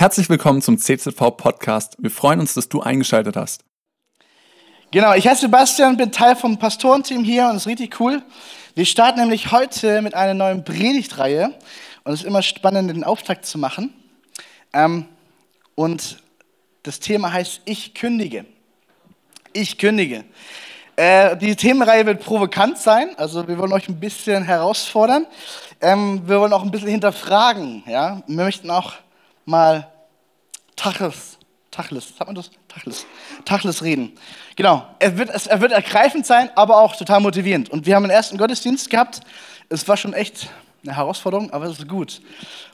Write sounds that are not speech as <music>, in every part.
Herzlich willkommen zum CZV Podcast. Wir freuen uns, dass du eingeschaltet hast. Genau, ich heiße Sebastian, bin Teil vom Pastorenteam hier und es ist richtig cool. Wir starten nämlich heute mit einer neuen Predigtreihe und es ist immer spannend, den Auftakt zu machen. Ähm, und das Thema heißt Ich kündige. Ich kündige. Äh, die Themenreihe wird provokant sein, also wir wollen euch ein bisschen herausfordern. Ähm, wir wollen auch ein bisschen hinterfragen. Ja? Wir möchten auch mal Tacheles, Tacheles, sagt man das? Tacheles, Tacheles reden. Genau, er wird, er wird ergreifend sein, aber auch total motivierend. Und wir haben den ersten Gottesdienst gehabt. Es war schon echt eine Herausforderung, aber es ist gut.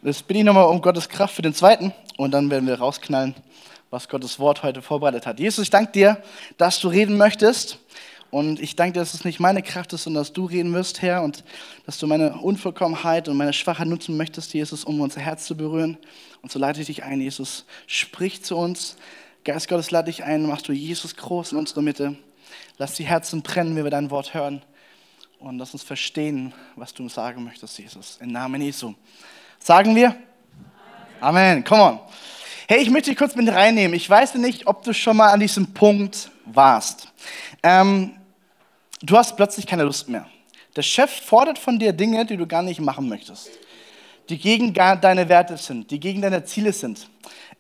Jetzt bin ich nochmal um Gottes Kraft für den zweiten und dann werden wir rausknallen, was Gottes Wort heute vorbereitet hat. Jesus, ich danke dir, dass du reden möchtest. Und ich danke dir, dass es nicht meine Kraft ist, sondern dass du reden wirst, Herr, und dass du meine Unvollkommenheit und meine Schwachheit nutzen möchtest, Jesus, um unser Herz zu berühren. Und so leite ich dich ein, Jesus. Sprich zu uns. Geist Gottes, lade dich ein, machst du Jesus groß in unserer Mitte. Lass die Herzen brennen, wenn wir dein Wort hören. Und lass uns verstehen, was du uns sagen möchtest, Jesus. Im Namen Jesu. Sagen wir? Amen. Come on. Hey, ich möchte dich kurz mit reinnehmen. Ich weiß nicht, ob du schon mal an diesem Punkt warst. Ähm, du hast plötzlich keine Lust mehr. Der Chef fordert von dir Dinge, die du gar nicht machen möchtest, die gegen deine Werte sind, die gegen deine Ziele sind.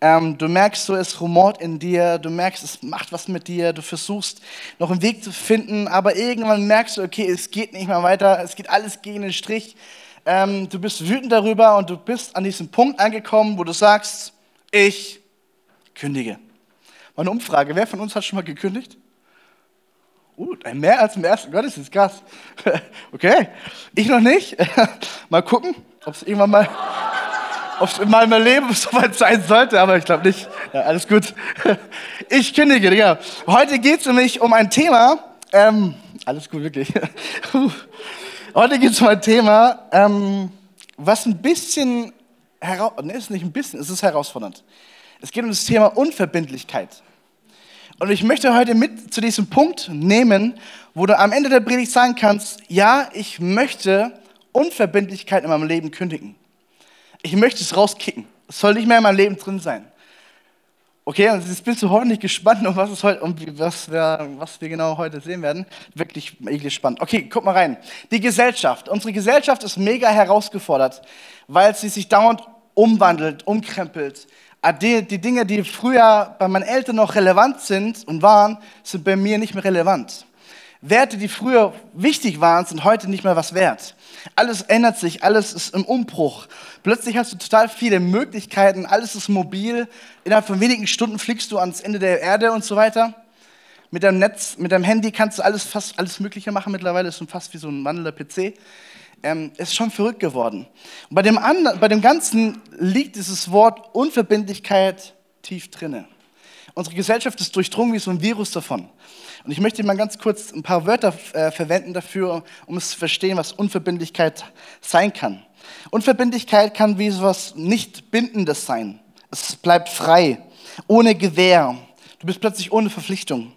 Ähm, du merkst, so es rumort in dir, du merkst, es macht was mit dir, du versuchst noch einen Weg zu finden, aber irgendwann merkst du, okay, es geht nicht mehr weiter, es geht alles gegen den Strich. Ähm, du bist wütend darüber und du bist an diesem Punkt angekommen, wo du sagst, ich kündige. Mal eine Umfrage, wer von uns hat schon mal gekündigt? Uh, mehr als im ersten Gottesdienst, krass. <laughs> Okay, ich noch nicht. <laughs> Mal gucken, ob es irgendwann mal, ob es in meinem Leben <laughs> soweit sein sollte, aber ich glaube nicht. Ja, alles gut. <laughs> Ich kündige, Digga. Heute geht es nämlich um ein Thema, ähm, alles gut, wirklich. <laughs> Heute geht es um ein Thema, ähm, was ein bisschen, heraus, ne, ist nicht ein bisschen, es ist herausfordernd. Es geht um das Thema Unverbindlichkeit. Und ich möchte heute mit zu diesem Punkt nehmen, wo du am Ende der Predigt sagen kannst, ja, ich möchte Unverbindlichkeit in meinem Leben kündigen. Ich möchte es rauskicken. Es soll nicht mehr in meinem Leben drin sein. Okay, und jetzt bist du nicht gespannt, um was, es heute, um was, wir, was wir genau heute sehen werden. Wirklich, wirklich spannend. Okay, guck mal rein. Die Gesellschaft. Unsere Gesellschaft ist mega herausgefordert, weil sie sich dauernd umwandelt, umkrempelt. Ah, die, die Dinge, die früher bei meinen Eltern noch relevant sind und waren, sind bei mir nicht mehr relevant. Werte, die früher wichtig waren, sind heute nicht mehr was wert. Alles ändert sich, alles ist im Umbruch. Plötzlich hast du total viele Möglichkeiten, alles ist mobil. Innerhalb von wenigen Stunden fliegst du ans Ende der Erde und so weiter. Mit deinem Netz, mit deinem Handy kannst du alles, fast alles Mögliche machen mittlerweile. Ist fast wie so ein wandelnder PC ähm, ist schon verrückt geworden. Und bei dem, anderen, bei dem Ganzen liegt dieses Wort Unverbindlichkeit tief drinne. Unsere Gesellschaft ist durchdrungen wie so ein Virus davon. Und ich möchte mal ganz kurz ein paar Wörter äh, verwenden dafür, um es zu verstehen, was Unverbindlichkeit sein kann. Unverbindlichkeit kann wie etwas nicht Bindendes sein. Es bleibt frei, ohne Gewähr. Du bist plötzlich ohne Verpflichtung.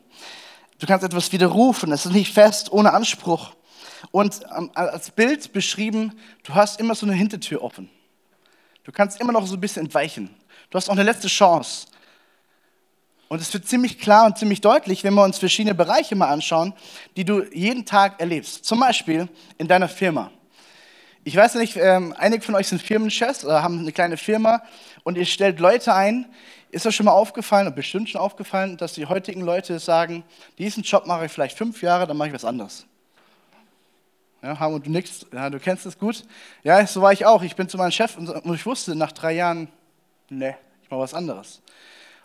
Du kannst etwas widerrufen, es ist nicht fest, ohne Anspruch. Und ähm, als Bild beschrieben, du hast immer so eine Hintertür offen. Du kannst immer noch so ein bisschen entweichen. Du hast auch eine letzte Chance. Und es wird ziemlich klar und ziemlich deutlich, wenn wir uns verschiedene Bereiche mal anschauen, die du jeden Tag erlebst. Zum Beispiel in deiner Firma. Ich weiß nicht, ähm, einige von euch sind Firmenchefs oder haben eine kleine Firma und ihr stellt Leute ein. Ist euch schon mal aufgefallen, und bestimmt schon aufgefallen, dass die heutigen Leute sagen, diesen Job mache ich vielleicht fünf Jahre, dann mache ich was anderes. Ja, Harmut, du nix, ja, du kennst es gut. Ja, so war ich auch. Ich bin zu meinem Chef und ich wusste nach drei Jahren, ne, ich mache was anderes.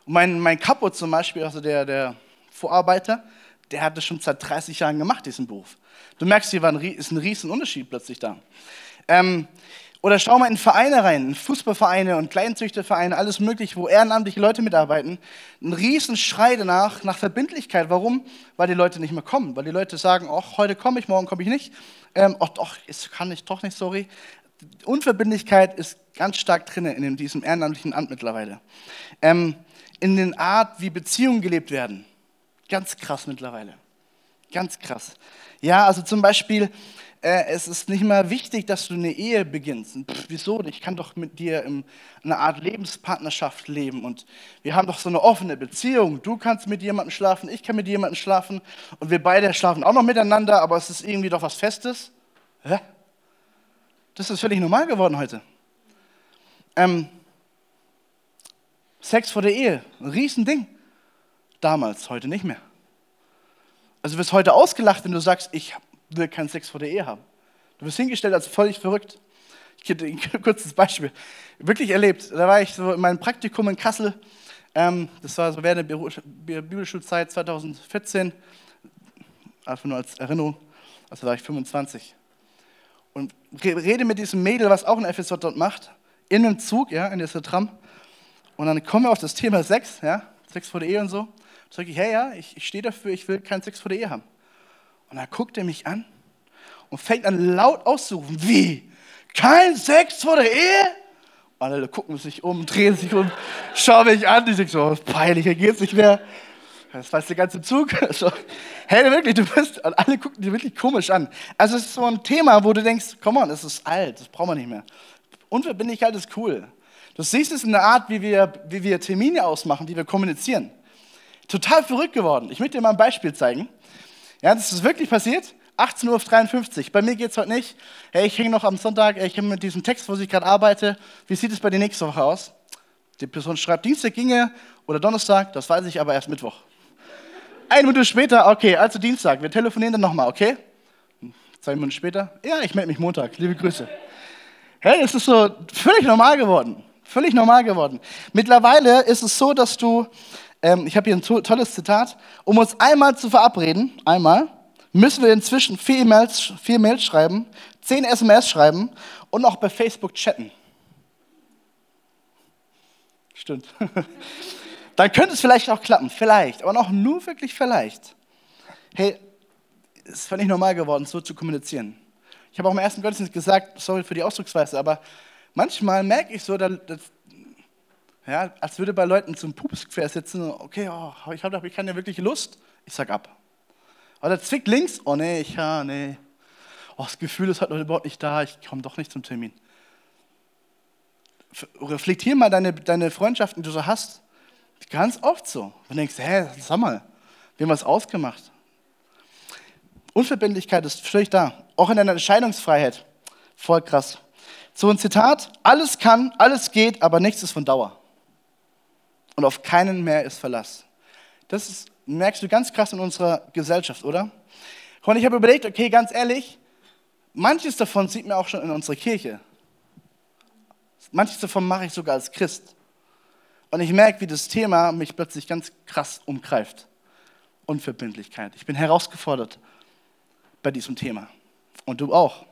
Und mein, mein Kapo zum Beispiel, also der, der Vorarbeiter, der hat das schon seit 30 Jahren gemacht, diesen Beruf. Du merkst, hier war ein, ist ein riesen Unterschied plötzlich da. Ähm, oder schau mal in Vereine rein, in Fußballvereine und Kleinzüchtervereine, alles mögliche, wo ehrenamtliche Leute mitarbeiten. Ein riesen Schrei danach, nach Verbindlichkeit. Warum? Weil die Leute nicht mehr kommen. Weil die Leute sagen, ach, heute komme ich, morgen komme ich nicht. Ähm, ach doch, ist, kann ich doch nicht, sorry. Unverbindlichkeit ist ganz stark drin in diesem ehrenamtlichen Amt mittlerweile. Ähm, in den Art, wie Beziehungen gelebt werden. Ganz krass mittlerweile. Ganz krass. Ja, also zum Beispiel, äh, es ist nicht mehr wichtig, dass du eine Ehe beginnst. Pff, wieso? Ich kann doch mit dir in einer Art Lebenspartnerschaft leben und wir haben doch so eine offene Beziehung. Du kannst mit jemandem schlafen, ich kann mit jemandem schlafen und wir beide schlafen auch noch miteinander, aber es ist irgendwie doch was Festes. Hä? Das ist völlig normal geworden heute. Ähm, Sex vor der Ehe, ein Riesending. Damals, heute nicht mehr. Also du wirst heute ausgelacht, wenn du sagst, ich will keinen Sex vor der Ehe haben. Du wirst hingestellt als völlig verrückt. Ich gebe dir ein <laughs> kurzes Beispiel. Wirklich erlebt. Da war ich so in meinem Praktikum in Kassel. Ähm, das war so während der Bibelschulzeit 2014. Einfach nur als Erinnerung. Also war ich 25. Und rede mit diesem Mädel, was auch ein FSJ dort macht, in einem Zug, ja, in dieser Tram. Und dann kommen wir auf das Thema Sex, ja, Sex vor der Ehe und so sage ich, hey, ja, ich, ich stehe dafür, ich will keinen Sex vor der Ehe haben. Und dann guckt er mich an und fängt an laut auszurufen, wie? Kein Sex vor der Ehe? Und alle gucken sich um, drehen sich um, schauen mich an, die sagen so, peinlich, hier geht's nicht mehr. Das weiß der ganze Zug. <laughs> So, hey, wirklich, du bist, und alle gucken dich wirklich komisch an. Also es ist so ein Thema, wo du denkst, komm on, das ist alt, das brauchen wir nicht mehr. Unverbindlichkeit ist cool. Du siehst es in der Art, wie wir, wie wir Termine ausmachen, wie wir kommunizieren. Total verrückt geworden. Ich möchte dir mal ein Beispiel zeigen. Ja, das ist wirklich passiert. 18.53 Uhr. Bei mir geht es heute nicht. Hey, ich hänge noch am Sonntag, ich habe mit diesem Text, wo ich gerade arbeite. Wie sieht es bei dir nächste Woche aus? Die Person schreibt, Dienstag ginge oder Donnerstag, das weiß ich aber erst Mittwoch. Eine Minute später, okay, also Dienstag, wir telefonieren dann nochmal, okay? Zwei Minuten später, ja, ich melde mich Montag, liebe Grüße. Hey, es ist so völlig normal geworden. Völlig normal geworden. Mittlerweile ist es so, dass du ähm, ich habe hier ein to tolles Zitat, um uns einmal zu verabreden, einmal, müssen wir inzwischen vier Mails, vier Mails schreiben, zehn SMS schreiben und auch bei Facebook chatten. Stimmt. <laughs> Dann könnte es vielleicht auch klappen, vielleicht, aber auch nur wirklich vielleicht. Hey, es ist völlig normal geworden, so zu kommunizieren. Ich habe auch im ersten Gottesdienst gesagt, sorry für die Ausdrucksweise, aber manchmal merke ich so, dass, ja, als würde bei Leuten zum Pups quer sitzen, okay, oh, ich habe ich keine wirkliche Lust, ich sag ab. Oder zwickt links, oh nee, ich, ja, nee. Oh, das Gefühl ist heute überhaupt nicht da, ich komme doch nicht zum Termin. Reflektier mal deine, deine Freundschaften, die du so hast. Ganz oft so. Und denkst, hä, sag mal, wir haben was ausgemacht. Unverbindlichkeit ist völlig da. Auch in deiner Entscheidungsfreiheit. Voll krass. So ein Zitat, alles kann, alles geht, aber nichts ist von Dauer und auf keinen mehr ist Verlass. Das ist, merkst du ganz krass in unserer Gesellschaft, oder? Und ich habe überlegt, okay, ganz ehrlich, manches davon sieht man auch schon in unserer Kirche. Manches davon mache ich sogar als Christ. Und ich merke, wie das Thema mich plötzlich ganz krass umgreift. Unverbindlichkeit. Ich bin herausgefordert bei diesem Thema. Und du auch.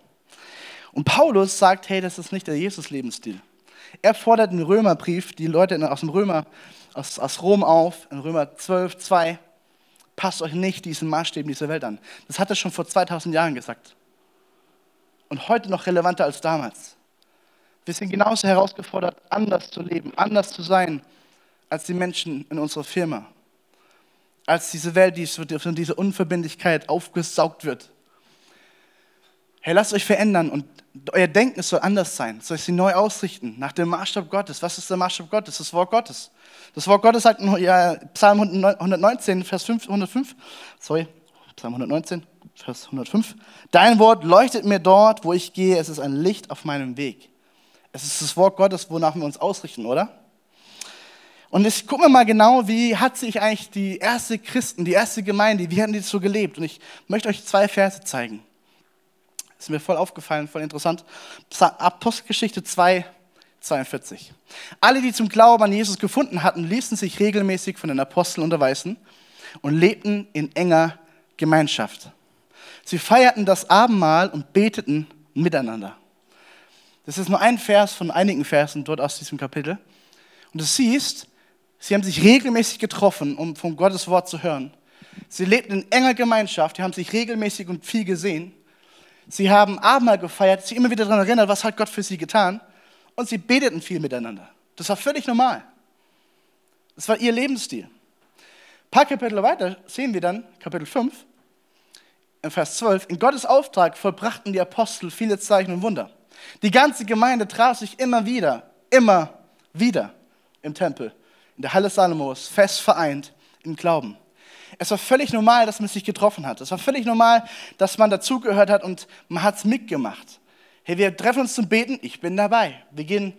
Und Paulus sagt, hey, das ist nicht der Jesus-Lebensstil. Er fordert im Römerbrief die Leute aus dem Römer, aus, aus Rom auf, in Römer 12, 2, passt euch nicht diesen Maßstäben dieser Welt an. Das hat er schon vor 2000 Jahren gesagt. Und heute noch relevanter als damals. Wir sind genauso herausgefordert, anders zu leben, anders zu sein als die Menschen in unserer Firma. Als diese Welt, die von dieser Unverbindlichkeit aufgesaugt wird. Hey, lasst euch verändern und euer Denken soll anders sein, soll sich neu ausrichten, nach dem Maßstab Gottes. Was ist der Maßstab Gottes? Das Wort Gottes. Das Wort Gottes sagt in ja, Psalm 119, Vers 5, 105, sorry, Psalm 119, Vers 105, dein Wort leuchtet mir dort, wo ich gehe, es ist ein Licht auf meinem Weg. Es ist das Wort Gottes, wonach wir uns ausrichten, oder? Und jetzt gucken wir mal genau, wie hat sich eigentlich die erste Christen, die erste Gemeinde, wie hatten die so gelebt? Und ich möchte euch zwei Verse zeigen. Ist mir voll aufgefallen, voll interessant. Apostelgeschichte 2, 42. Alle, die zum Glauben an Jesus gefunden hatten, ließen sich regelmäßig von den Aposteln unterweisen und lebten in enger Gemeinschaft. Sie feierten das Abendmahl und beteten miteinander. Das ist nur ein Vers von einigen Versen dort aus diesem Kapitel. Und du siehst, sie haben sich regelmäßig getroffen, um von Gottes Wort zu hören. Sie lebten in enger Gemeinschaft, die haben sich regelmäßig und viel gesehen. Sie haben Abendmahl gefeiert, sie immer wieder daran erinnert, was hat Gott für sie getan. Und sie beteten viel miteinander. Das war völlig normal. Das war ihr Lebensstil. Ein paar Kapitel weiter sehen wir dann, Kapitel 5, in Vers 12, in Gottes Auftrag vollbrachten die Apostel viele Zeichen und Wunder. Die ganze Gemeinde traf sich immer wieder, immer wieder im Tempel, in der Halle Salomos, fest vereint im Glauben. Es war völlig normal, dass man sich getroffen hat. Es war völlig normal, dass man dazugehört hat und man hat es mitgemacht. Hey, wir treffen uns zum Beten, ich bin dabei. Wir gehen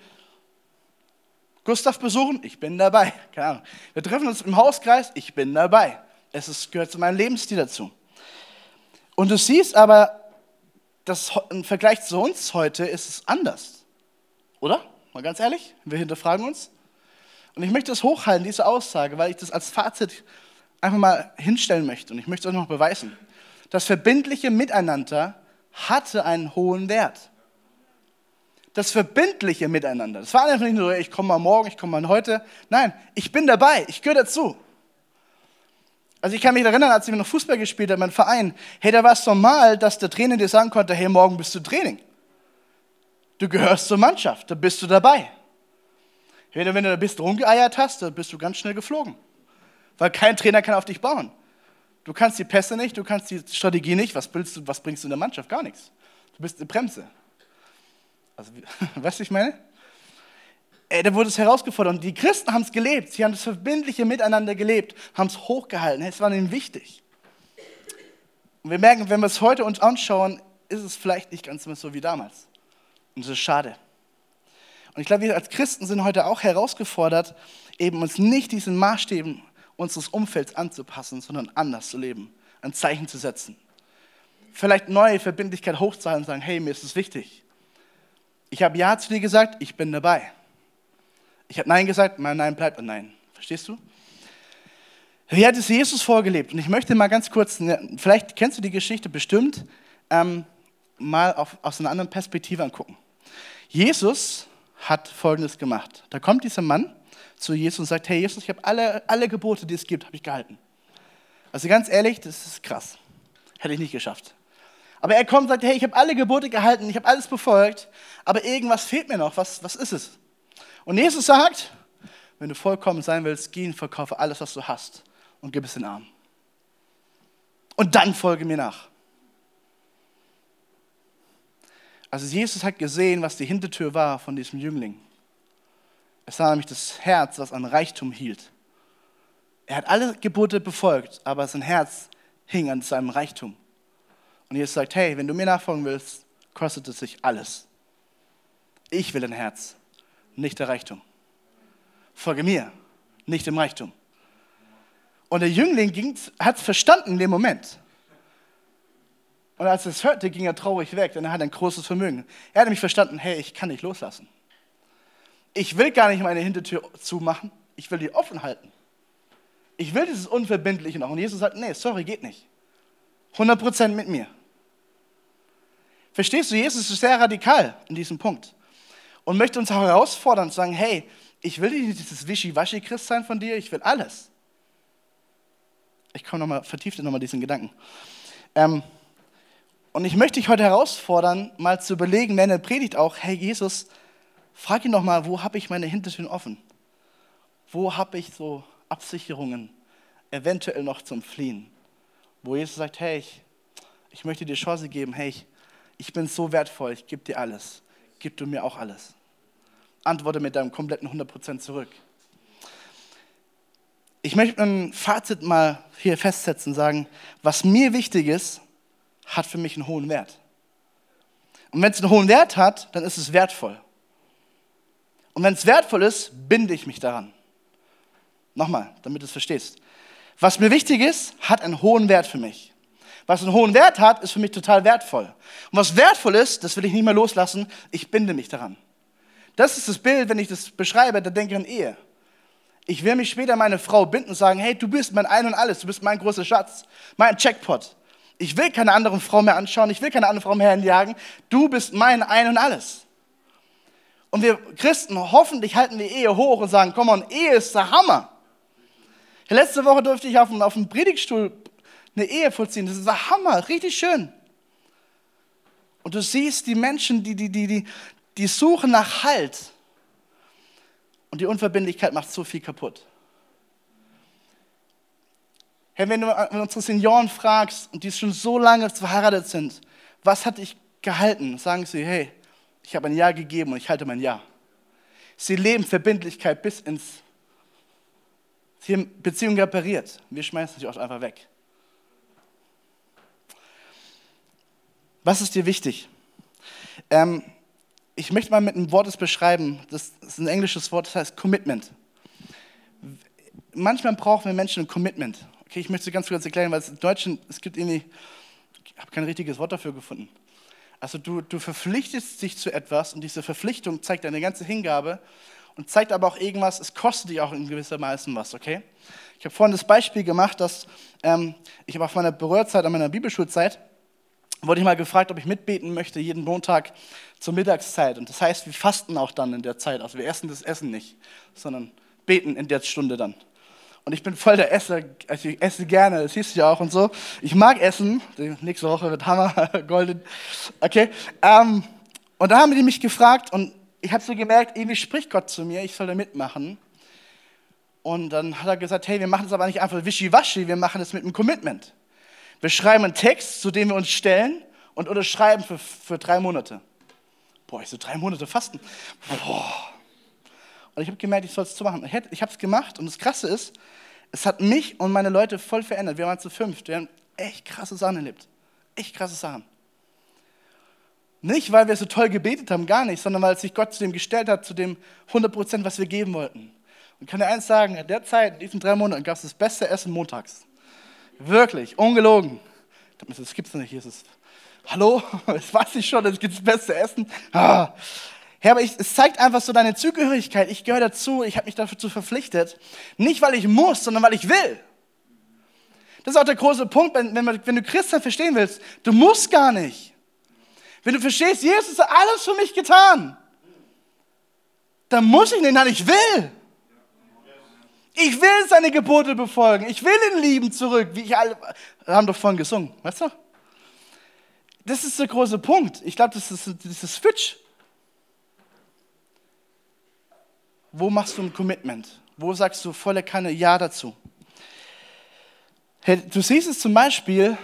Gustav besuchen, ich bin dabei. <laughs> Keine Ahnung. Wir treffen uns im Hauskreis, ich bin dabei. Es ist, gehört zu meinem Lebensstil dazu. Und du siehst aber, dass im Vergleich zu uns heute ist es anders. Oder? Mal ganz ehrlich, wir hinterfragen uns. Und ich möchte es hochhalten, diese Aussage, weil ich das als Fazit einfach mal hinstellen möchte. Und ich möchte es euch noch beweisen. Das verbindliche Miteinander hatte einen hohen Wert. Das verbindliche Miteinander. Das war einfach nicht nur, ich komme mal morgen, ich komme mal heute. Nein, ich bin dabei, ich gehöre dazu. Also ich kann mich erinnern, als ich noch Fußball gespielt habe, mein Verein, hey, da war es normal, dass der Trainer dir sagen konnte, hey, morgen bist du Training. Du gehörst zur Mannschaft, da bist du dabei. Du, wenn du da bist rumgeeiert hast, dann bist du ganz schnell geflogen. Weil kein Trainer kann auf dich bauen. Du kannst die Pässe nicht, du kannst die Strategie nicht. Was, du, was bringst du in der Mannschaft? Gar nichts. Du bist eine Bremse. Also, <laughs> weißt du, ich meine? Ey, da wurde es herausgefordert. Und die Christen haben es gelebt. Sie haben das verbindliche Miteinander gelebt, haben es hochgehalten. Es war ihnen wichtig. Und wir merken, wenn wir es heute uns anschauen, ist es vielleicht nicht ganz mehr so wie damals. Und das ist schade. Und ich glaube, wir als Christen sind heute auch herausgefordert, eben uns nicht diesen Maßstäben unseres Umfelds anzupassen, sondern anders zu leben, ein Zeichen zu setzen. Vielleicht neue Verbindlichkeit hochzuhalten und sagen, hey, mir ist es wichtig. Ich habe Ja zu dir gesagt, ich bin dabei. Ich habe Nein gesagt, mein Nein bleibt ein Nein. Verstehst du? Wie hat es Jesus vorgelebt? Und ich möchte mal ganz kurz, ne, vielleicht kennst du die Geschichte bestimmt, ähm, mal auf, aus einer anderen Perspektive angucken. Jesus hat Folgendes gemacht. Da kommt dieser Mann zu Jesus und sagt, hey Jesus, ich habe alle, alle Gebote, die es gibt, habe ich gehalten. Also ganz ehrlich, das ist krass. Hätte ich nicht geschafft. Aber er kommt und sagt, hey, ich habe alle Gebote gehalten, ich habe alles befolgt, aber irgendwas fehlt mir noch. Was, was ist es? Und Jesus sagt, wenn du vollkommen sein willst, geh und verkaufe alles, was du hast und gib es den Armen. Und dann folge mir nach. Also Jesus hat gesehen, was die Hintertür war von diesem Jüngling. Es war nämlich das Herz, was an Reichtum hielt. Er hat alle Gebote befolgt, aber sein Herz hing an seinem Reichtum. Und Jesus sagt, hey, wenn du mir nachfolgen willst, kostet es sich alles. Ich will dein Herz, nicht der Reichtum. Folge mir, nicht dem Reichtum. Und der Jüngling hat es verstanden in dem Moment. Und als er es hörte, ging er traurig weg, denn er hat ein großes Vermögen. Er hat nämlich verstanden, hey, ich kann nicht loslassen ich will gar nicht meine Hintertür zumachen, ich will die offen halten. Ich will dieses Unverbindliche noch. Und Jesus sagt, nee, sorry, geht nicht. 100% mit mir. Verstehst du, Jesus ist sehr radikal in diesem Punkt und möchte uns herausfordern und sagen, hey, ich will nicht dieses Wischi-Waschi-Christ sein von dir, ich will alles. Ich komme nochmal, vertiefte nochmal diesen Gedanken. Ähm, und ich möchte dich heute herausfordern, mal zu überlegen, wenn er predigt auch, hey Jesus, Frag ihn doch mal, wo habe ich meine Hintertüren offen? Wo habe ich so Absicherungen eventuell noch zum Fliehen? Wo Jesus sagt, hey, ich, ich möchte dir Chance geben, hey, ich, ich bin so wertvoll, ich gebe dir alles. Gib du mir auch alles. Antworte mit deinem kompletten 100% zurück. Ich möchte ein Fazit mal hier festsetzen, sagen, was mir wichtig ist, hat für mich einen hohen Wert. Und wenn es einen hohen Wert hat, dann ist es wertvoll. Und wenn es wertvoll ist, binde ich mich daran. Nochmal, damit du es verstehst. Was mir wichtig ist, hat einen hohen Wert für mich. Was einen hohen Wert hat, ist für mich total wertvoll. Und was wertvoll ist, das will ich nicht mehr loslassen, ich binde mich daran. Das ist das Bild, wenn ich das beschreibe, da denke ich an Ehe. Ich will mich später meine Frau binden und sagen, hey, du bist mein Ein und Alles, du bist mein großer Schatz, mein Checkpot. Ich will keine andere Frau mehr anschauen, ich will keine andere Frau mehr hinjagen, du bist mein Ein und Alles. Und wir Christen, hoffentlich halten wir Ehe hoch und sagen, komm on, Ehe ist der Hammer. Letzte Woche durfte ich auf dem, auf dem Predigtstuhl eine Ehe vollziehen. Das ist der Hammer, richtig schön. Und du siehst die Menschen, die, die, die, die, die suchen nach Halt. Und die Unverbindlichkeit macht so viel kaputt. Hey, wenn du unsere Senioren fragst und die schon so lange verheiratet sind, was hat dich gehalten? Sagen sie, hey, ich habe ein Ja gegeben und ich halte mein Ja. Sie leben Verbindlichkeit bis ins. Sie haben Beziehungen repariert. Wir schmeißen sie oft einfach weg. Was ist dir wichtig? Ähm, ich möchte mal mit einem Wort das beschreiben. Das ist ein englisches Wort, das heißt Commitment. Manchmal brauchen wir Menschen ein Commitment. Okay, ich möchte es ganz kurz erklären, weil es im Deutschen, es gibt irgendwie, ich habe kein richtiges Wort dafür gefunden. Also du, du verpflichtest dich zu etwas und diese Verpflichtung zeigt deine ganze Hingabe und zeigt aber auch irgendwas, es kostet dich auch in gewisser Weise was, okay? Ich habe vorhin das Beispiel gemacht, dass ähm, ich auf meiner Berührzeit, an meiner Bibelschulzeit, wurde ich mal gefragt, ob ich mitbeten möchte, jeden Montag zur Mittagszeit. Und das heißt, wir fasten auch dann in der Zeit. Also wir essen das Essen nicht, sondern beten in der Stunde dann. Und ich bin voll der Esser, also ich esse gerne, das du ja auch und so. Ich mag Essen, die nächste Woche wird Hammer, <laughs> Golden. Okay, ähm, und da haben die mich gefragt und ich habe so gemerkt, irgendwie spricht Gott zu mir, ich soll da mitmachen. Und dann hat er gesagt, hey, wir machen das aber nicht einfach wischiwaschi, wir machen das mit einem Commitment. Wir schreiben einen Text, zu dem wir uns stellen und unterschreiben für, für drei Monate. Boah, ich so drei Monate fasten. Boah. Und ich habe gemerkt, ich soll es zu machen. Ich, ich habe es gemacht und das Krasse ist, es hat mich und meine Leute voll verändert. Wir waren zu fünft. Wir haben echt krasse Sachen erlebt. Echt krasse Sachen. Nicht, weil wir so toll gebetet haben, gar nicht, sondern weil sich Gott zu dem gestellt hat, zu dem 100 Prozent, was wir geben wollten. Und ich kann dir eins sagen, in der Zeit, in diesen drei Monaten, gab es das beste Essen montags. Wirklich, ungelogen. Das gibt es nicht, hier ist es. Hallo, <laughs> das weiß ich schon, es gibt das beste Essen. Ah. Herr, aber ich, es zeigt einfach so deine Zugehörigkeit. Ich gehöre dazu, ich habe mich dazu verpflichtet. Nicht, weil ich muss, sondern weil ich will. Das ist auch der große Punkt, wenn, wenn, wenn du Christen verstehen willst. Du musst gar nicht. Wenn du verstehst, Jesus hat alles für mich getan, dann muss ich nicht, nein, ich will. Ich will seine Gebote befolgen. Ich will ihn lieben zurück, wie ich alle, haben doch vorhin gesungen, weißt du? Das ist der große Punkt. Ich glaube, das ist dieses Switch. Wo machst du ein Commitment? Wo sagst du volle Kanne Ja dazu? Hey, du siehst es zum Beispiel,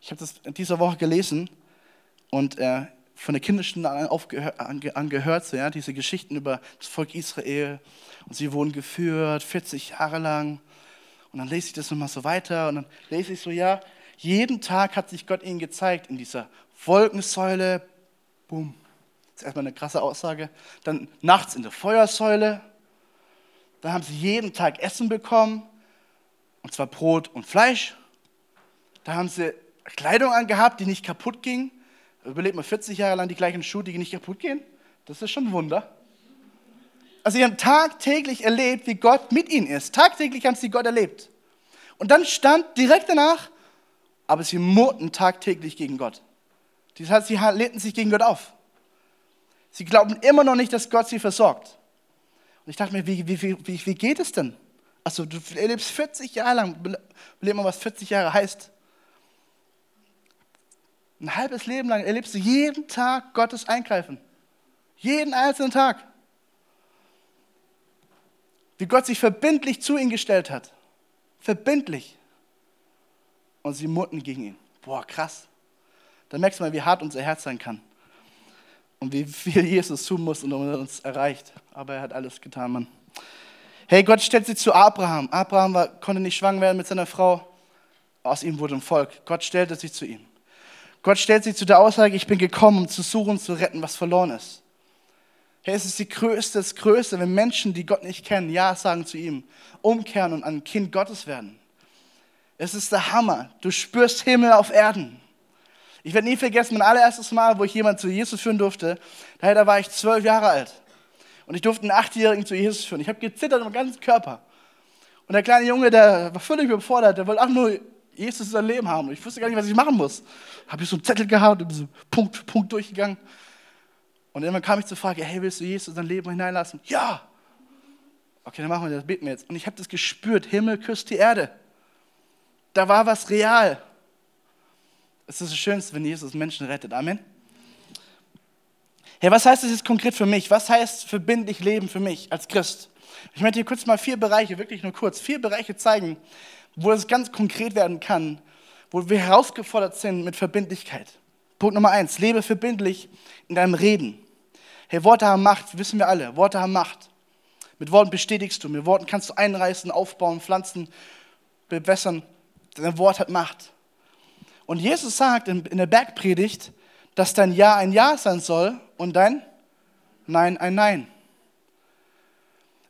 ich habe das in dieser Woche gelesen und äh, von der Kinderstunde an, angehört, so, ja, diese Geschichten über das Volk Israel und sie wurden geführt 40 Jahre lang und dann lese ich das nochmal so weiter und dann lese ich so, ja, jeden Tag hat sich Gott ihnen gezeigt in dieser Wolkensäule, boom, das ist erstmal eine krasse Aussage. Dann nachts in der Feuersäule. Dann haben sie jeden Tag Essen bekommen. Und zwar Brot und Fleisch. Da haben sie Kleidung angehabt, die nicht kaputt ging. Überlebt mal 40 Jahre lang die gleichen Schuhe, die nicht kaputt gehen. Das ist schon ein Wunder. Also sie haben tagtäglich erlebt, wie Gott mit ihnen ist. Tagtäglich haben sie Gott erlebt. Und dann stand direkt danach, aber sie murrten tagtäglich gegen Gott. Das heißt, sie lehnten sich gegen Gott auf. Sie glauben immer noch nicht, dass Gott sie versorgt. Und ich dachte mir, wie, wie, wie, wie geht es denn? Also du erlebst 40 Jahre lang, überleg mal, was 40 Jahre heißt. Ein halbes Leben lang erlebst du jeden Tag Gottes Eingreifen. Jeden einzelnen Tag. Wie Gott sich verbindlich zu ihnen gestellt hat. Verbindlich. Und sie murrten gegen ihn. Boah, krass. Da merkst du mal, wie hart unser Herz sein kann und wie viel Jesus tun muss und uns erreicht. Aber er hat alles getan, Mann. Hey, Gott stellt sich zu Abraham. Abraham war, konnte nicht schwanger werden mit seiner Frau. Aus ihm wurde ein Volk. Gott stellte sich zu ihm. Gott stellt sich zu der Aussage, ich bin gekommen, um zu suchen, zu retten, was verloren ist. Hey, es ist die größte, das Größte, wenn Menschen, die Gott nicht kennen, Ja sagen zu ihm, umkehren und ein Kind Gottes werden. Es ist der Hammer. Du spürst Himmel auf Erden. Ich werde nie vergessen, mein allererstes Mal, wo ich jemanden zu Jesus führen durfte, da war ich zwölf Jahre alt. Und ich durfte einen Achtjährigen zu Jesus führen. Ich habe gezittert im ganzen Körper. Und der kleine Junge, der war völlig überfordert, der wollte auch nur Jesus in sein Leben haben. Und ich wusste gar nicht, was ich machen muss. Habe ich so einen Zettel gehabt und so Punkt für Punkt durchgegangen. Und irgendwann kam ich zur Frage, hey, willst du Jesus in dein Leben hineinlassen? Ja! Okay, dann machen wir das, beten wir jetzt. Und ich habe das gespürt, Himmel küsst die Erde. Da war was real. Es ist das Schönste, wenn Jesus Menschen rettet. Amen. Hey, was heißt das jetzt konkret für mich? Was heißt verbindlich Leben für mich als Christ? Ich möchte hier kurz mal vier Bereiche, wirklich nur kurz, vier Bereiche zeigen, wo es ganz konkret werden kann, wo wir herausgefordert sind mit Verbindlichkeit. Punkt Nummer eins, lebe verbindlich in deinem Reden. Hey, Worte haben Macht, wissen wir alle. Worte haben Macht. Mit Worten bestätigst du, mit Worten kannst du einreißen, aufbauen, pflanzen, bewässern. Dein Wort hat Macht. Und Jesus sagt in, in der Bergpredigt, dass dein Ja ein Ja sein soll und dein Nein ein Nein.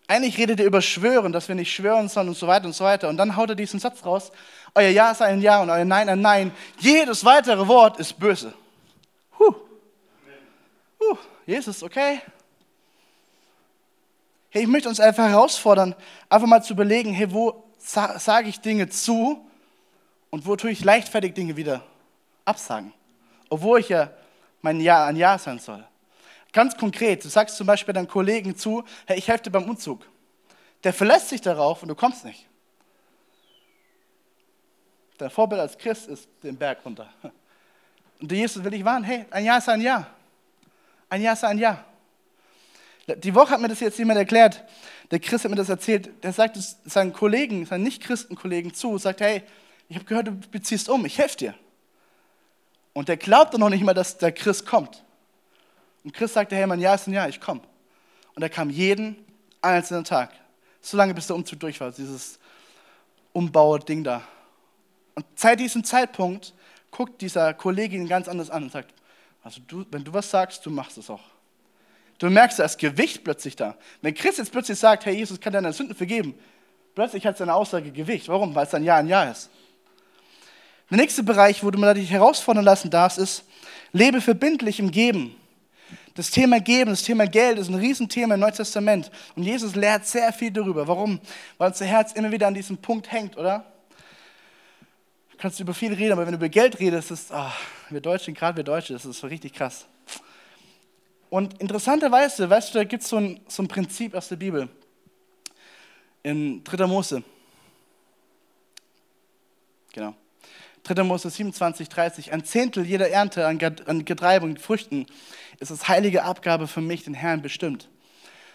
Eigentlich redet er über Schwören, dass wir nicht schwören sollen und so weiter und so weiter. Und dann haut er diesen Satz raus: Euer Ja ist ein Ja und euer Nein ein Nein. Jedes weitere Wort ist böse. Huh. Huh. Jesus, okay? Hey, ich möchte uns einfach herausfordern, einfach mal zu überlegen, hey, wo sa sage ich Dinge zu und wo tue ich leichtfertig Dinge wieder absagen? Obwohl ich ja mein Ja ein Ja sein soll. Ganz konkret, du sagst zum Beispiel deinem Kollegen zu, hey, ich helfe dir beim Umzug. Der verlässt sich darauf und du kommst nicht. Dein Vorbild als Christ ist den Berg runter. Und der Jesus will dich warnen, hey, ein Ja ist ein Ja. Ein Ja ist ein Ja. Die Woche hat mir das jetzt jemand erklärt. Der Christ hat mir das erzählt. Der sagt es seinen Kollegen, seinen Nicht-Christen-Kollegen zu, sagt, hey, ich habe gehört, du beziehst um, ich helfe dir. Und der glaubt dann noch nicht mal, dass der Christ kommt. Und Christ sagte, hey, mein Ja ist ein Ja, ich komme. Und er kam jeden einzelnen Tag. So lange, bis der Umzug durch war, dieses Umbau-Ding da. Und seit diesem Zeitpunkt guckt dieser Kollege ihn ganz anders an und sagt, also du, wenn du was sagst, du machst es auch. Du merkst, da ist Gewicht plötzlich da. Wenn Christ jetzt plötzlich sagt, hey, Jesus kann deine Sünden vergeben, plötzlich hat seine Aussage Gewicht. Warum? Weil es ein Ja ein Ja ist. Der nächste Bereich, wo du dich herausfordern lassen darfst, ist, lebe verbindlich im Geben. Das Thema Geben, das Thema Geld ist ein Riesenthema im Neuen Testament. Und Jesus lehrt sehr viel darüber. Warum? Weil unser Herz immer wieder an diesem Punkt hängt, oder? Du kannst über viel reden, aber wenn du über Geld redest, ist, oh, wir Deutschen, gerade wir Deutsche, das ist so richtig krass. Und interessanterweise, weißt du, da gibt so es so ein Prinzip aus der Bibel. In 3. Mose. Genau. 3. Mose 27, 30. Ein Zehntel jeder Ernte an Getreide und Früchten ist als heilige Abgabe für mich, den Herrn, bestimmt.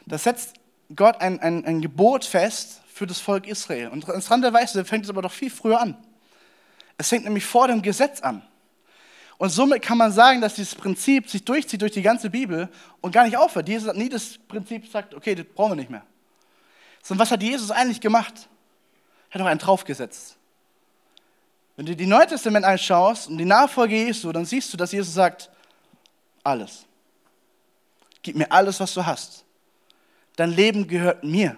Da setzt Gott ein, ein, ein Gebot fest für das Volk Israel. Und interessanterweise fängt es aber doch viel früher an. Es fängt nämlich vor dem Gesetz an. Und somit kann man sagen, dass dieses Prinzip sich durchzieht durch die ganze Bibel und gar nicht aufhört. Jesus hat nie das Prinzip sagt, okay, das brauchen wir nicht mehr. Sondern was hat Jesus eigentlich gemacht? Er hat noch einen draufgesetzt. Wenn du die Neue Testament anschaust und die Nachfolge Jesu, dann siehst du, dass Jesus sagt, alles. Gib mir alles, was du hast. Dein Leben gehört mir.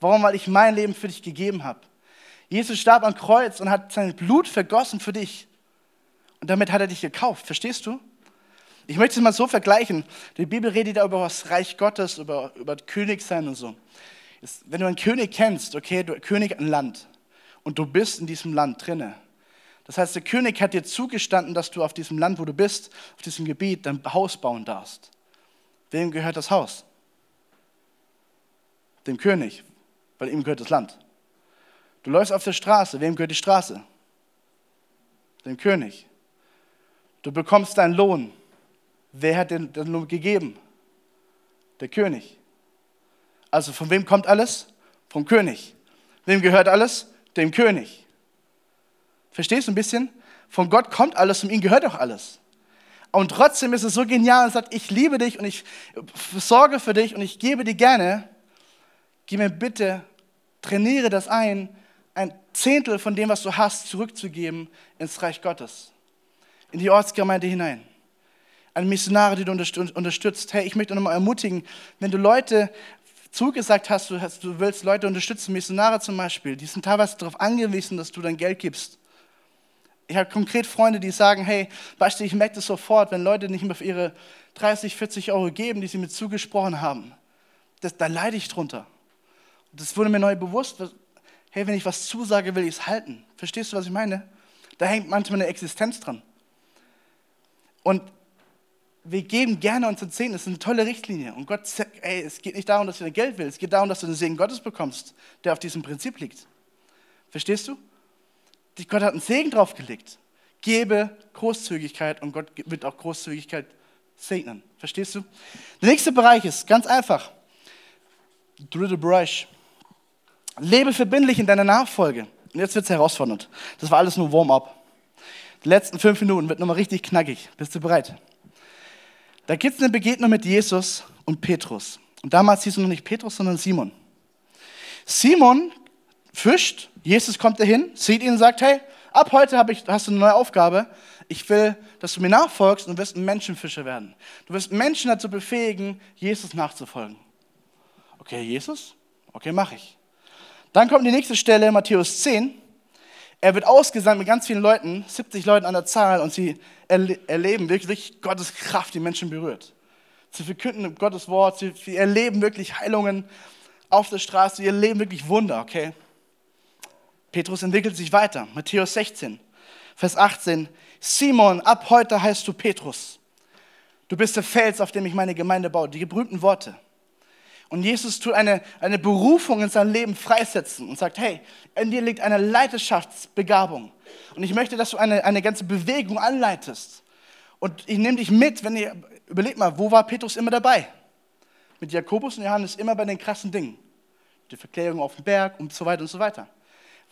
Warum? Weil ich mein Leben für dich gegeben habe. Jesus starb am Kreuz und hat sein Blut vergossen für dich. Und damit hat er dich gekauft. Verstehst du? Ich möchte es mal so vergleichen. Die Bibel redet ja über das Reich Gottes, über, über Königsein und so. Wenn du einen König kennst, okay, du König ein Land und du bist in diesem Land drinne, das heißt, der König hat dir zugestanden, dass du auf diesem Land, wo du bist, auf diesem Gebiet, dein Haus bauen darfst. Wem gehört das Haus? Dem König, weil ihm gehört das Land. Du läufst auf der Straße, wem gehört die Straße? Dem König. Du bekommst deinen Lohn. Wer hat den, den Lohn gegeben? Der König. Also von wem kommt alles? Vom König. Wem gehört alles? Dem König. Verstehst du ein bisschen? Von Gott kommt alles, und ihm gehört auch alles. Und trotzdem ist es so genial und sagt, ich liebe dich und ich sorge für dich und ich gebe dir gerne. Gib mir bitte, trainiere das ein, ein Zehntel von dem, was du hast, zurückzugeben ins Reich Gottes, in die Ortsgemeinde hinein. An Missionare, die du unterstützt. Hey, ich möchte nochmal ermutigen, wenn du Leute zugesagt hast, du willst Leute unterstützen, Missionare zum Beispiel, die sind teilweise darauf angewiesen, dass du dein Geld gibst. Ich habe konkret Freunde, die sagen, hey, weißt du, ich merke das sofort, wenn Leute nicht mehr für ihre 30, 40 Euro geben, die sie mir zugesprochen haben. Das, da leide ich drunter. Das wurde mir neu bewusst, hey, wenn ich was zusage, will ich es halten. Verstehst du, was ich meine? Da hängt manchmal eine Existenz dran. Und wir geben gerne unsere Zehnten, das ist eine tolle Richtlinie. Und Gott sagt, ey, es geht nicht darum, dass du dein Geld willst, es geht darum, dass du den Segen Gottes bekommst, der auf diesem Prinzip liegt. Verstehst du? Gott hat einen Segen draufgelegt. Gebe Großzügigkeit und Gott wird auch Großzügigkeit segnen. Verstehst du? Der nächste Bereich ist ganz einfach. dritte Bereich. Lebe verbindlich in deiner Nachfolge. Und jetzt wird es herausfordernd. Das war alles nur Warm-up. Die letzten fünf Minuten wird nochmal richtig knackig. Bist du bereit? Da gibt es eine Begegnung mit Jesus und Petrus. Und damals hieß es noch nicht Petrus, sondern Simon. Simon fischt, Jesus kommt dahin, sieht ihn und sagt, hey, ab heute ich, hast du eine neue Aufgabe. Ich will, dass du mir nachfolgst und wirst ein Menschenfischer werden. Du wirst Menschen dazu befähigen, Jesus nachzufolgen. Okay, Jesus? Okay, mache ich. Dann kommt die nächste Stelle, Matthäus 10. Er wird ausgesandt mit ganz vielen Leuten, 70 Leuten an der Zahl, und sie erleben wirklich Gottes Kraft, die Menschen berührt. Sie verkünden Gottes Wort, sie erleben wirklich Heilungen auf der Straße, sie erleben wirklich Wunder, okay? Petrus entwickelt sich weiter. Matthäus 16, Vers 18. Simon, ab heute heißt du Petrus. Du bist der Fels, auf dem ich meine Gemeinde baue. Die berühmten Worte. Und Jesus tut eine, eine Berufung in sein Leben freisetzen und sagt, hey, in dir liegt eine Leiterschaftsbegabung. Und ich möchte, dass du eine, eine ganze Bewegung anleitest. Und ich nehme dich mit, wenn ihr, überlegt mal, wo war Petrus immer dabei? Mit Jakobus und Johannes immer bei den krassen Dingen. Die Verklärung auf dem Berg und so weiter und so weiter.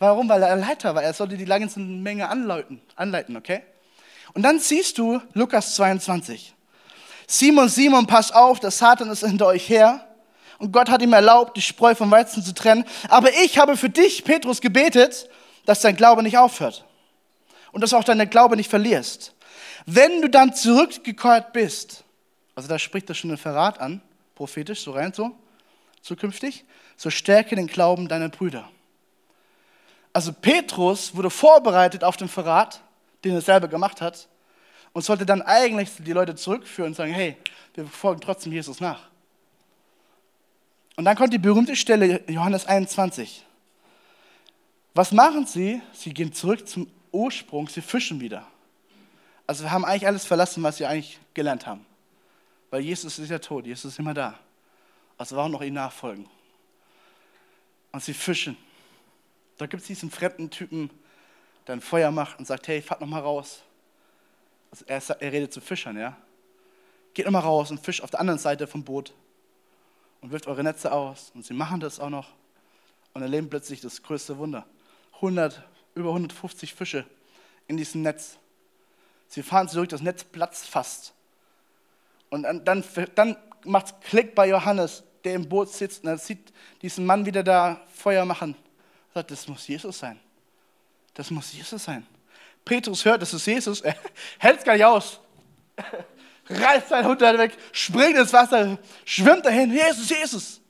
Warum? Weil er Leiter war. Er sollte die ganze Menge anleiten, anleiten, okay? Und dann siehst du Lukas 22. Simon, Simon, pass auf, der Satan ist hinter euch her und Gott hat ihm erlaubt, die Spreu vom Weizen zu trennen. Aber ich habe für dich, Petrus, gebetet, dass dein Glaube nicht aufhört und dass auch deine Glaube nicht verlierst. Wenn du dann zurückgekehrt bist, also da spricht er schon den Verrat an, prophetisch, so rein so, zukünftig, so stärke den Glauben deiner Brüder. Also Petrus wurde vorbereitet auf den Verrat, den er selber gemacht hat, und sollte dann eigentlich die Leute zurückführen und sagen, hey, wir folgen trotzdem Jesus nach. Und dann kommt die berühmte Stelle, Johannes 21. Was machen sie? Sie gehen zurück zum Ursprung, sie fischen wieder. Also wir haben eigentlich alles verlassen, was sie eigentlich gelernt haben. Weil Jesus ist ja tot, Jesus ist immer da. Also warum noch ihm nachfolgen? Und sie fischen. Da gibt es diesen fremden Typen, der ein Feuer macht und sagt, hey, fahrt noch mal raus. Also er, er redet zu Fischern, ja. Geht noch mal raus und fischt auf der anderen Seite vom Boot und wirft eure Netze aus. Und sie machen das auch noch und erleben plötzlich das größte Wunder. 100, über 150 Fische in diesem Netz. Sie fahren zurück, das Netz platzt fast. Und dann, dann, dann macht es Klick bei Johannes, der im Boot sitzt und er sieht diesen Mann wieder da Feuer machen. Sagt, das muss Jesus sein. Das muss Jesus sein. Petrus hört, das ist Jesus, <laughs> hält es gar nicht aus <laughs> reißt sein Hund weg, springt ins Wasser, schwimmt dahin, Jesus, Jesus.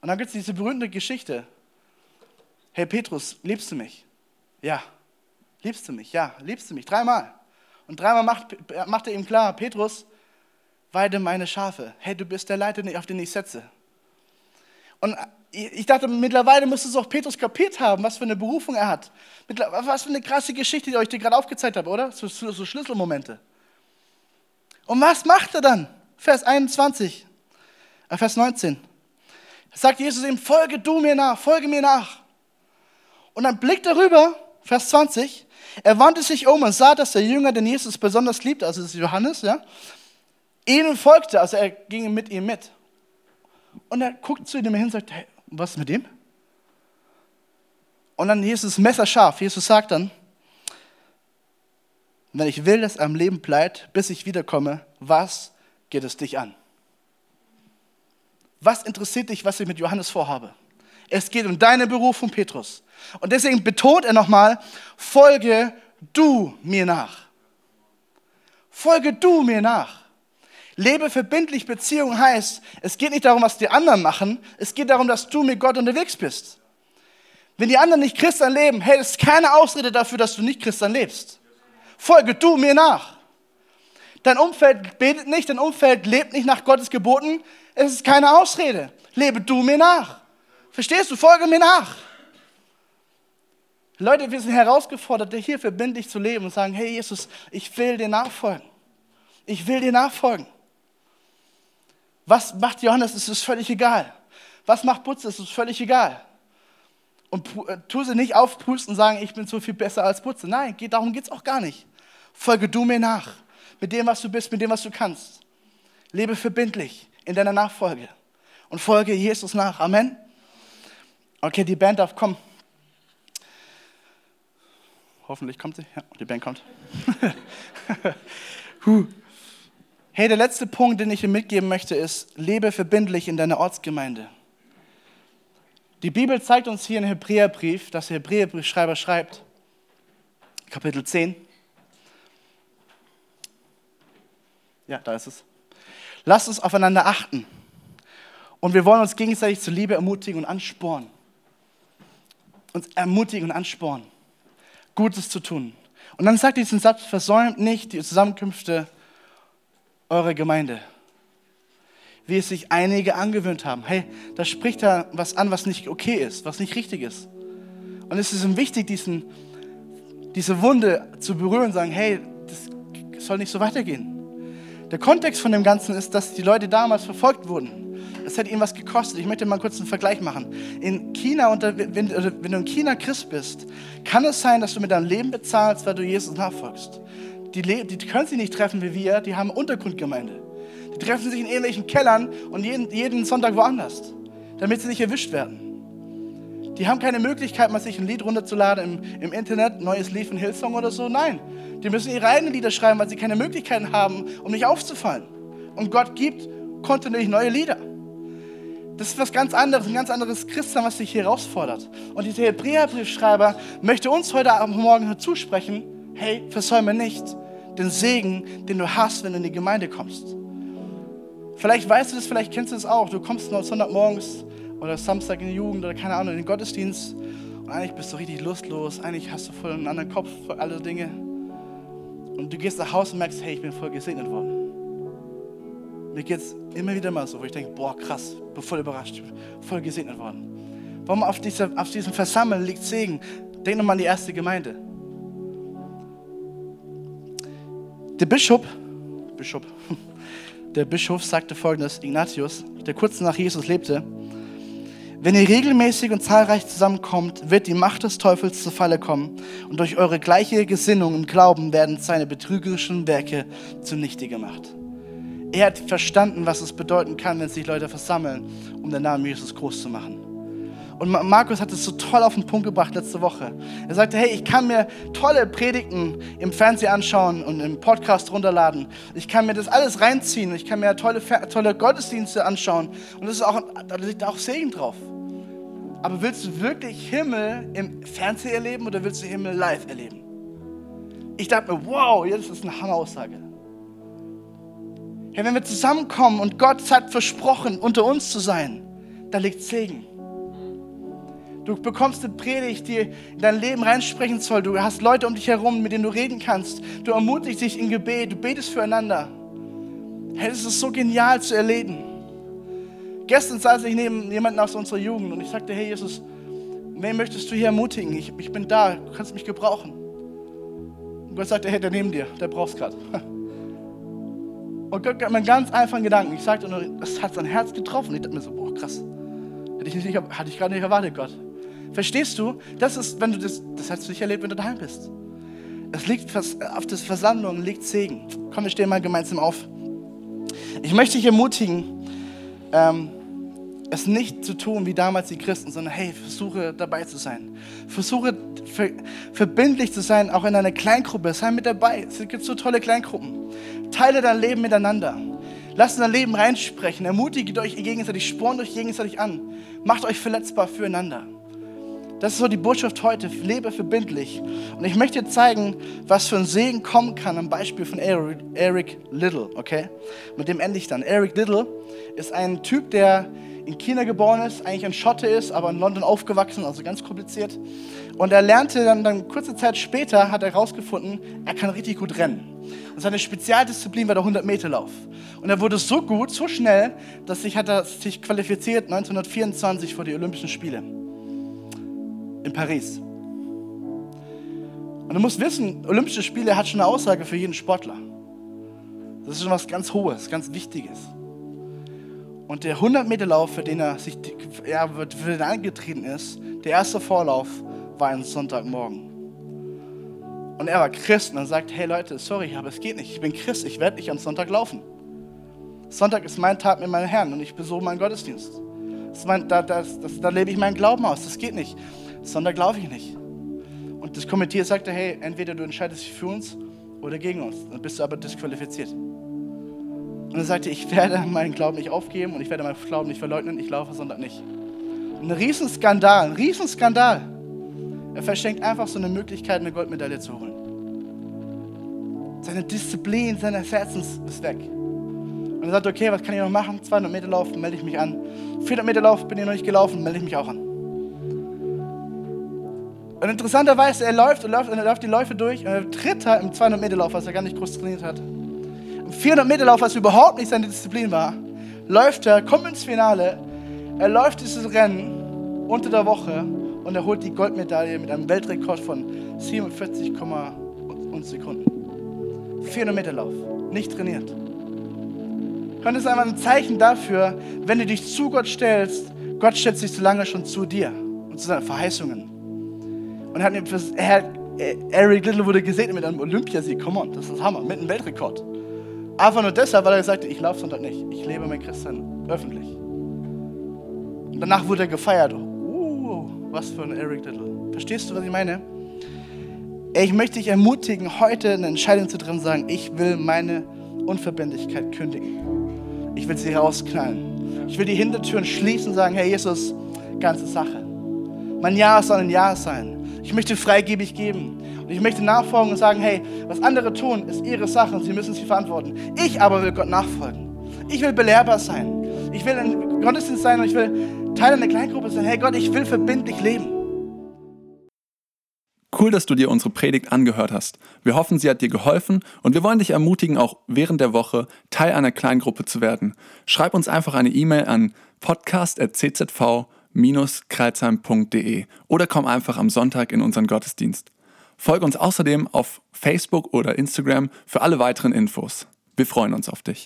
Und dann gibt es diese berühmte Geschichte. Hey Petrus, liebst du mich? Ja. Liebst du mich? Ja. Liebst du mich? Dreimal. Und dreimal macht, macht er ihm klar, Petrus, weide meine Schafe. Hey, du bist der Leiter, auf den ich setze. Und ich dachte, mittlerweile müsste es auch Petrus kapiert haben, was für eine Berufung er hat. Was für eine krasse Geschichte, die ich dir gerade aufgezeigt habe, oder? So, so Schlüsselmomente. Und was macht er dann? Vers 21, äh Vers 19. Sagt Jesus ihm, folge du mir nach, folge mir nach. Und dann blickt er rüber, Vers 20, er wandte sich um und sah, dass der Jünger, den Jesus besonders liebt, also das ist Johannes, ja, ihnen folgte, also er ging mit ihm mit. Und er guckt zu ihm hin und sagt, hey, was ist mit ihm? Und dann Jesus messerscharf. Jesus sagt dann, wenn ich will, dass er am Leben bleibt, bis ich wiederkomme, was geht es dich an? Was interessiert dich, was ich mit Johannes vorhabe? Es geht um deine Berufung, Petrus. Und deswegen betont er nochmal, folge du mir nach. Folge du mir nach. Lebe verbindlich Beziehung heißt, es geht nicht darum, was die anderen machen, es geht darum, dass du mit Gott unterwegs bist. Wenn die anderen nicht Christen leben, hey, das ist keine Ausrede dafür, dass du nicht Christen lebst folge du mir nach. Dein Umfeld betet nicht, dein Umfeld lebt nicht nach Gottes Geboten. Es ist keine Ausrede. Lebe du mir nach. Verstehst du? Folge mir nach. Leute, wir sind herausgefordert, hier verbindlich zu leben und sagen, hey Jesus, ich will dir nachfolgen. Ich will dir nachfolgen. Was macht Johannes, es ist völlig egal. Was macht Butze, es ist völlig egal. Und äh, tu sie nicht aufpusten und sagen, ich bin so viel besser als Butze. Nein, darum geht es auch gar nicht. Folge du mir nach. Mit dem, was du bist, mit dem, was du kannst. Lebe verbindlich in deiner Nachfolge. und folge Jesus nach. Amen. Okay, die Band darf kommen. Hoffentlich kommt sie. Ja, die Band kommt. <laughs> hey, der letzte Punkt, den ich dir mitgeben möchte, ist, lebe verbindlich in deiner Ortsgemeinde. Die Bibel zeigt uns hier im Hebräerbrief, dass der Hebräerbriefschreiber schreibt, Kapitel 10. Ja, da ist es. Lasst uns aufeinander achten. Und wir wollen uns gegenseitig zur Liebe ermutigen und anspornen. Uns ermutigen und anspornen, Gutes zu tun. Und dann sagt diesen Satz, versäumt nicht die Zusammenkünfte eurer Gemeinde. Wie es sich einige angewöhnt haben. Hey, da spricht er was an, was nicht okay ist, was nicht richtig ist. Und es ist ihm wichtig, diesen, diese Wunde zu berühren und sagen, hey, das soll nicht so weitergehen. Der Kontext von dem Ganzen ist, dass die Leute damals verfolgt wurden. Es hat ihnen was gekostet. Ich möchte mal kurz einen Vergleich machen. In China, wenn, wenn du in China Christ bist, kann es sein, dass du mit deinem Leben bezahlst, weil du Jesus nachfolgst. Die, die können sich nicht treffen wie wir, die haben Untergrundgemeinde. Die treffen sich in ähnlichen Kellern und jeden, jeden Sonntag woanders, damit sie nicht erwischt werden. Die haben keine Möglichkeit, mal sich ein Lied runterzuladen im, im Internet, neues Lied von Hillsong oder so. Nein, die müssen ihre eigenen Lieder schreiben, weil sie keine Möglichkeiten haben, um nicht aufzufallen. Und Gott gibt kontinuierlich neue Lieder. Das ist was ganz anderes, ein ganz anderes Christsein, was dich hier herausfordert. Und dieser Hebräerbriefschreiber möchte uns heute Morgen zusprechen, hey, versäume nicht den Segen, den du hast, wenn du in die Gemeinde kommst. Vielleicht weißt du das, vielleicht kennst du das auch. Du kommst noch Sonntagmorgens oder Samstag in die Jugend oder keine Ahnung, in den Gottesdienst und eigentlich bist du richtig lustlos, eigentlich hast du voll einen anderen Kopf für alle Dinge. Und du gehst nach Hause und merkst, hey, ich bin voll gesegnet worden. Mir geht es immer wieder mal so, wo ich denke, boah, krass, bin voll überrascht, voll gesegnet worden. Warum auf, dieser, auf diesem Versammeln liegt Segen? Denk nochmal an die erste Gemeinde. Der Bischof, Bischof, <laughs> der Bischof sagte folgendes, Ignatius, der kurz nach Jesus lebte, wenn ihr regelmäßig und zahlreich zusammenkommt, wird die Macht des Teufels zu Falle kommen und durch eure gleiche Gesinnung im Glauben werden seine betrügerischen Werke zunichte gemacht. Er hat verstanden, was es bedeuten kann, wenn sich Leute versammeln, um den Namen Jesus groß zu machen. Und Markus hat es so toll auf den Punkt gebracht letzte Woche. Er sagte, hey, ich kann mir tolle Predigten im Fernsehen anschauen und im Podcast runterladen. Ich kann mir das alles reinziehen. Ich kann mir tolle, tolle Gottesdienste anschauen. Und das ist auch, da liegt auch Segen drauf. Aber willst du wirklich Himmel im Fernsehen erleben oder willst du Himmel live erleben? Ich dachte mir, wow, das ist eine Hammeraussage. Hey, wenn wir zusammenkommen und Gott hat versprochen, unter uns zu sein, da liegt Segen. Du bekommst eine Predigt, die in dein Leben reinsprechen soll. Du hast Leute um dich herum, mit denen du reden kannst. Du ermutigst dich in Gebet, du betest füreinander. Hey, das ist so genial zu erleben. Gestern saß ich neben jemandem aus unserer Jugend und ich sagte, hey Jesus, wen möchtest du hier ermutigen? Ich, ich bin da, du kannst mich gebrauchen. Und Gott sagte, hey, der neben dir, der brauchst gerade. <laughs> Und Gott gab mir einen ganz einfachen Gedanken. Ich sagte nur, das hat sein Herz getroffen. Ich dachte mir so, boah, krass. Hätte ich, nicht, hatte ich gerade nicht erwartet, Gott. Verstehst du? Das ist, wenn du das, das hast du nicht erlebt, wenn du daheim bist. Es liegt auf der Versammlung liegt Segen. Komm, wir stehen mal gemeinsam auf. Ich möchte dich ermutigen, ähm, es nicht zu tun wie damals die Christen, sondern hey, versuche dabei zu sein. Versuche ver verbindlich zu sein, auch in einer Kleingruppe. Sei mit dabei. Es gibt so tolle Kleingruppen. Teile dein Leben miteinander. Lasst dein Leben reinsprechen. Ermutigt euch gegenseitig, spornt euch gegenseitig an. Macht euch verletzbar füreinander. Das ist so die Botschaft heute. Lebe verbindlich. Und ich möchte zeigen, was für ein Segen kommen kann am Beispiel von Eric Little, okay? Mit dem ende ich dann. Eric Little ist ein Typ, der in China geboren ist, eigentlich ein Schotte ist, aber in London aufgewachsen, also ganz kompliziert. Und er lernte dann, dann kurze Zeit später, hat er herausgefunden, er kann richtig gut rennen. Und seine Spezialdisziplin war der 100-Meter-Lauf. Und er wurde so gut, so schnell, dass sich, hat er sich qualifiziert 1924 vor die Olympischen Spiele in Paris. Und du musst wissen, Olympische Spiele hat schon eine Aussage für jeden Sportler. Das ist schon was ganz Hohes, ganz Wichtiges. Und der 100-Meter-Lauf, für den er sich ja, für den angetreten ist, der erste Vorlauf war ein Sonntagmorgen. Und er war Christ und er sagt, hey Leute, sorry, aber es geht nicht. Ich bin Christ, ich werde nicht am Sonntag laufen. Sonntag ist mein Tag mit meinem Herrn und ich besuche meinen Gottesdienst. Mein, da, das, das, da lebe ich meinen Glauben aus. Das geht nicht. Sonntag laufe ich nicht. Und das Kommentier sagte, hey, entweder du entscheidest dich für uns oder gegen uns. Dann bist du aber disqualifiziert. Und er sagte, ich werde meinen Glauben nicht aufgeben und ich werde meinen Glauben nicht verleugnen, ich laufe Sonntag nicht. Ein Riesenskandal, ein Riesenskandal. Er verschenkt einfach so eine Möglichkeit, eine Goldmedaille zu holen. Seine Disziplin seines Herzens ist weg. Und er sagt, okay, was kann ich noch machen? 200 Meter Lauf, melde ich mich an. 400 Meter Lauf bin ich noch nicht gelaufen, melde ich mich auch an. Und interessanterweise, er läuft und läuft und er läuft die Läufe durch und er tritt halt im 200 Meter Lauf, was er gar nicht groß trainiert hat. Im 400 Meter Lauf, was überhaupt nicht seine Disziplin war, läuft er, kommt ins Finale, er läuft dieses Rennen unter der Woche und er holt die Goldmedaille mit einem Weltrekord von 47, Sekunden. 400 Meter Lauf, nicht trainiert. Das ist einfach ein Zeichen dafür, wenn du dich zu Gott stellst, Gott stellt sich so lange schon zu dir und zu seinen Verheißungen. Und hat, er hat, Eric Little wurde gesegnet mit einem Olympiasieg. Come on, das ist Hammer, mit einem Weltrekord. Einfach nur deshalb, weil er gesagt hat, ich laufe Sonntag nicht. Ich lebe mein Christen öffentlich. Und danach wurde er gefeiert. Uh, was für ein Eric Little. Verstehst du, was ich meine? Ich möchte dich ermutigen, heute eine Entscheidung zu treffen, sagen, ich will meine Unverbindlichkeit kündigen. Ich will sie herausknallen. Ich will die Hintertüren schließen und sagen, Herr Jesus, ganze Sache. Mein Ja soll ein Ja sein. Ich möchte freigebig geben. Und ich möchte nachfolgen und sagen, hey, was andere tun, ist ihre Sache und sie müssen sie verantworten. Ich aber will Gott nachfolgen. Ich will belehrbar sein. Ich will ein Gottesdienst sein und ich will Teil einer Kleingruppe sein. Hey Gott, ich will verbindlich leben. Cool, dass du dir unsere Predigt angehört hast. Wir hoffen, sie hat dir geholfen und wir wollen dich ermutigen, auch während der Woche Teil einer Kleingruppe zu werden. Schreib uns einfach eine E-Mail an podcast.czv.com kreuzheim.de oder komm einfach am Sonntag in unseren Gottesdienst. Folge uns außerdem auf Facebook oder Instagram für alle weiteren Infos. Wir freuen uns auf dich.